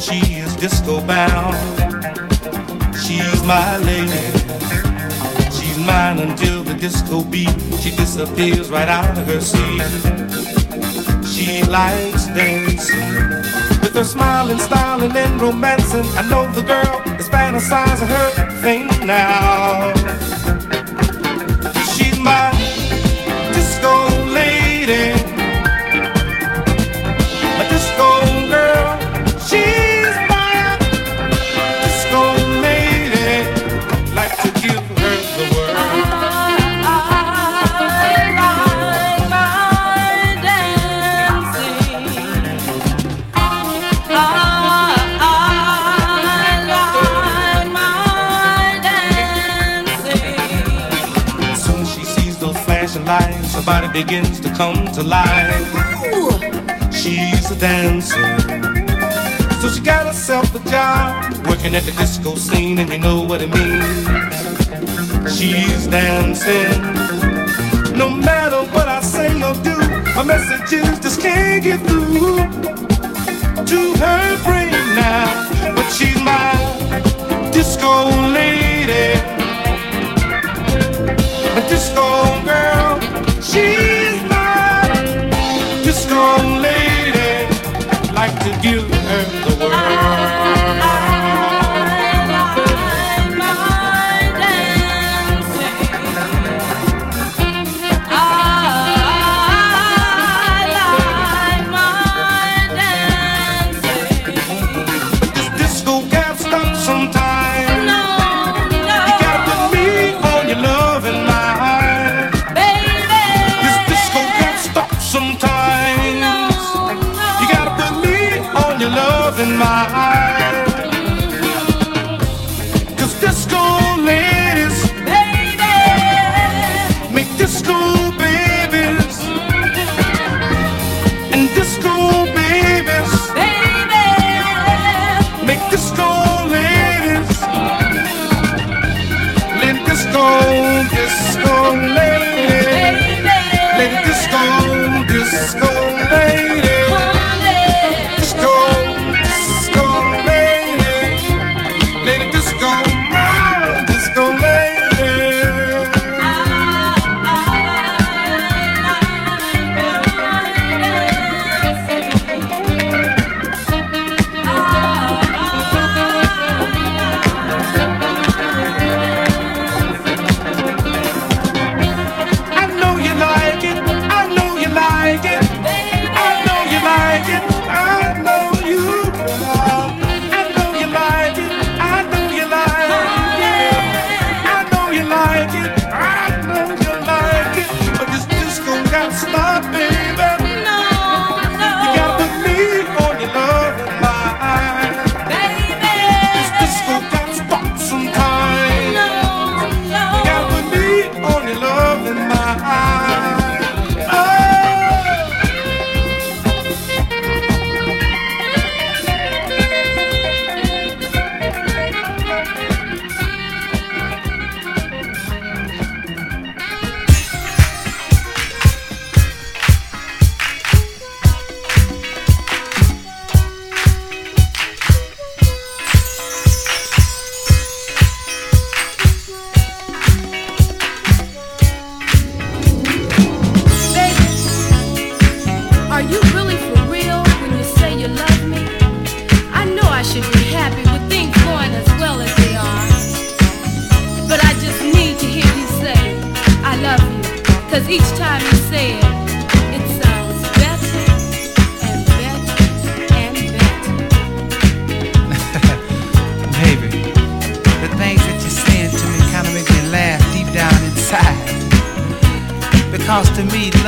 she is disco bound. She's my lady. She's mine until the disco beat. She disappears right out of her seat. She likes dancing with her smiling, styling, and romancing. I know the girl is fantasizing her thing now. She's my disco lady. begins to come to life. She's a dancer. So she got herself a job working at the disco scene, and you know what it means. She's dancing. No matter what I say or do, my messages just can't get through to her brain now. But she's my disco lady.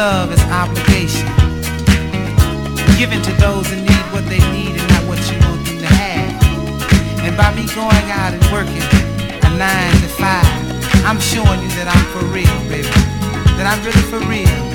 love is obligation. Giving to those in need what they need and not what you want them to have. And by me going out and working a nine to five, I'm showing you that I'm for real, baby. That I'm really for real.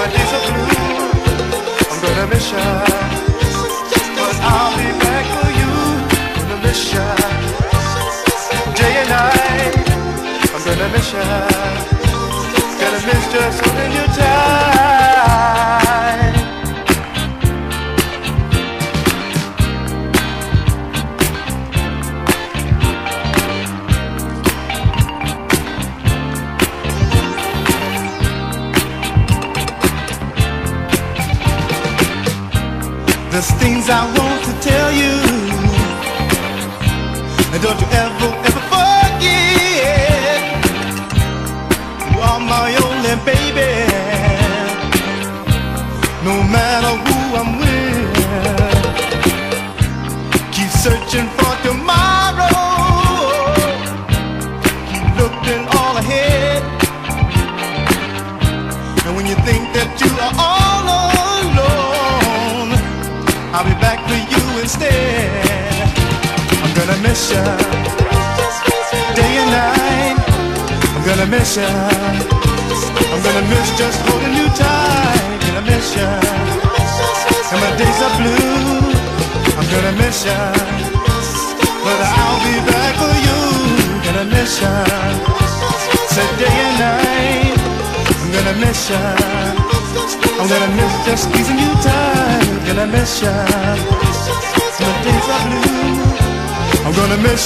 but it's a blue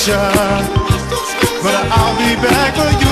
but I'll be back again.